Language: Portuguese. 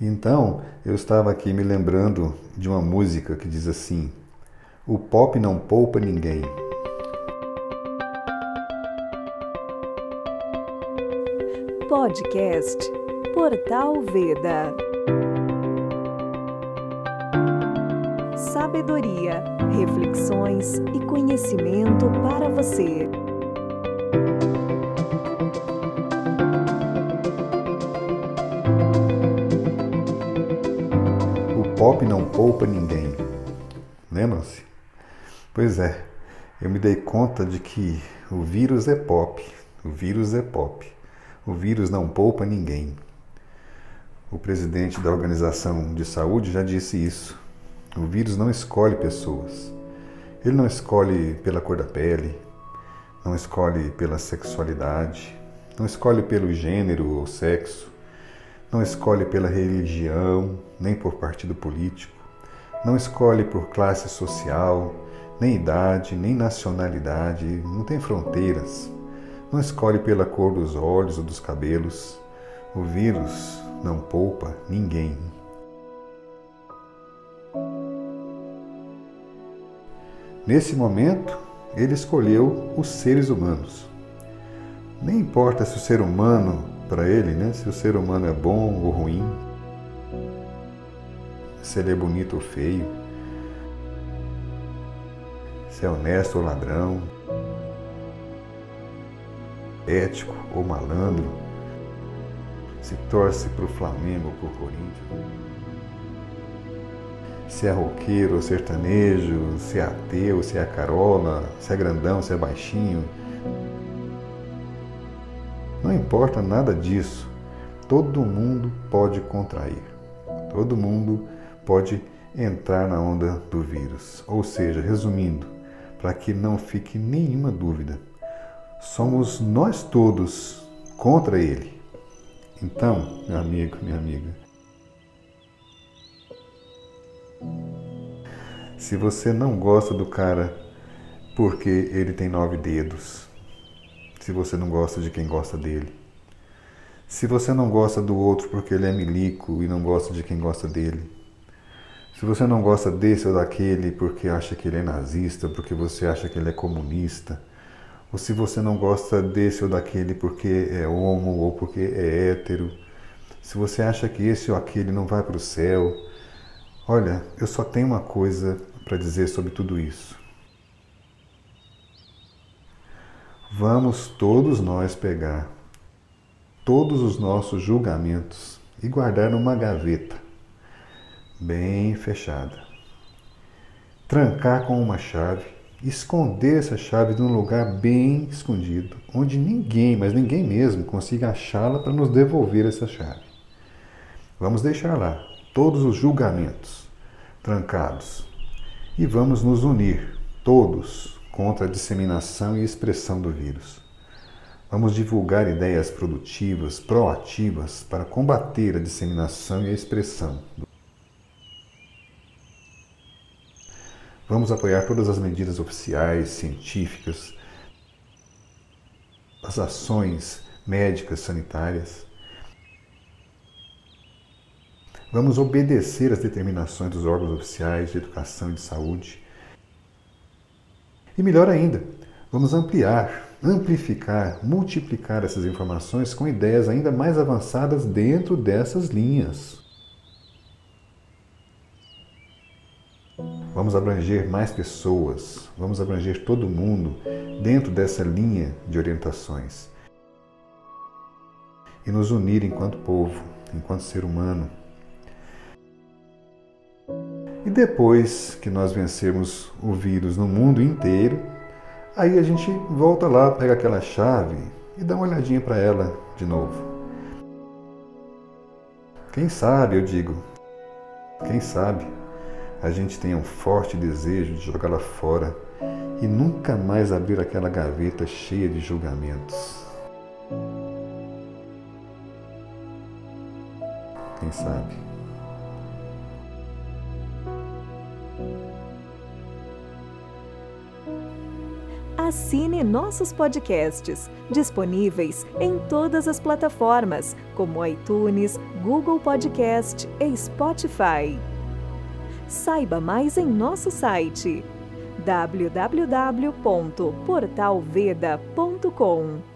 Então, eu estava aqui me lembrando de uma música que diz assim: O pop não poupa ninguém. Podcast Portal Veda. Sabedoria, reflexões e conhecimento para você. Pop não poupa ninguém. Lembram-se? Pois é, eu me dei conta de que o vírus é pop. O vírus é pop. O vírus não poupa ninguém. O presidente da Organização de Saúde já disse isso. O vírus não escolhe pessoas. Ele não escolhe pela cor da pele, não escolhe pela sexualidade, não escolhe pelo gênero ou sexo, não escolhe pela religião, nem por partido político, não escolhe por classe social, nem idade, nem nacionalidade, não tem fronteiras. Não escolhe pela cor dos olhos ou dos cabelos. O vírus não poupa ninguém. Nesse momento, ele escolheu os seres humanos. Nem importa se o ser humano, para ele, né, se o ser humano é bom ou ruim, se ele é bonito ou feio, se é honesto ou ladrão, ético ou malandro, se torce para o Flamengo ou para o Corinthians, se é roqueiro ou sertanejo, se é ateu, se é carola, se é grandão, se é baixinho. Não importa nada disso. Todo mundo pode contrair. Todo mundo pode entrar na onda do vírus. Ou seja, resumindo, para que não fique nenhuma dúvida, somos nós todos contra ele. Então, meu amigo, minha amiga, se você não gosta do cara porque ele tem nove dedos, se você não gosta de quem gosta dele, se você não gosta do outro porque ele é milico e não gosta de quem gosta dele, se você não gosta desse ou daquele porque acha que ele é nazista, porque você acha que ele é comunista, ou se você não gosta desse ou daquele porque é homo ou porque é hétero, se você acha que esse ou aquele não vai para o céu, olha, eu só tenho uma coisa para dizer sobre tudo isso. Vamos todos nós pegar todos os nossos julgamentos e guardar numa gaveta bem fechada. Trancar com uma chave esconder essa chave num lugar bem escondido, onde ninguém, mas ninguém mesmo, consiga achá-la para nos devolver essa chave. Vamos deixar lá todos os julgamentos trancados e vamos nos unir, todos, contra a disseminação e expressão do vírus. Vamos divulgar ideias produtivas, proativas para combater a disseminação e a expressão Vamos apoiar todas as medidas oficiais, científicas, as ações médicas, sanitárias. Vamos obedecer às determinações dos órgãos oficiais de educação e de saúde. E melhor ainda, vamos ampliar, amplificar, multiplicar essas informações com ideias ainda mais avançadas dentro dessas linhas. Vamos abranger mais pessoas, vamos abranger todo mundo dentro dessa linha de orientações. E nos unir enquanto povo, enquanto ser humano. Depois que nós vencermos o vírus no mundo inteiro, aí a gente volta lá, pega aquela chave e dá uma olhadinha para ela de novo. Quem sabe, eu digo, quem sabe a gente tenha um forte desejo de jogá-la fora e nunca mais abrir aquela gaveta cheia de julgamentos. Quem sabe? Assine nossos podcasts, disponíveis em todas as plataformas, como iTunes, Google Podcast e Spotify. Saiba mais em nosso site www.portalveda.com.